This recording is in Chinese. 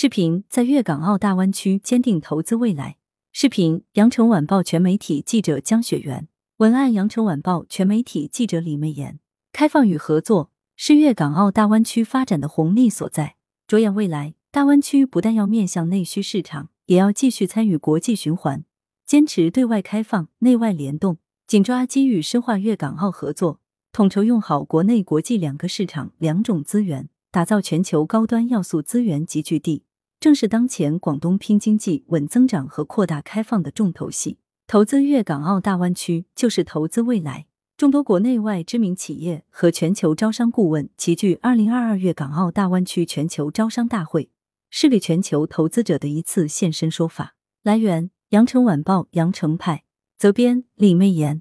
视频在粤港澳大湾区坚定投资未来。视频：羊城晚报全媒体记者江雪媛，文案：羊城晚报全媒体记者李媚妍。开放与合作是粤港澳大湾区发展的红利所在。着眼未来，大湾区不但要面向内需市场，也要继续参与国际循环，坚持对外开放、内外联动，紧抓机遇，深化粤港澳合作，统筹用好国内国际两个市场、两种资源，打造全球高端要素资源集聚地。正是当前广东拼经济、稳增长和扩大开放的重头戏。投资粤港澳大湾区就是投资未来。众多国内外知名企业和全球招商顾问齐聚二零二二粤港澳大湾区全球招商大会，是给全球投资者的一次现身说法。来源：羊城晚报羊城派，责编：李媚妍。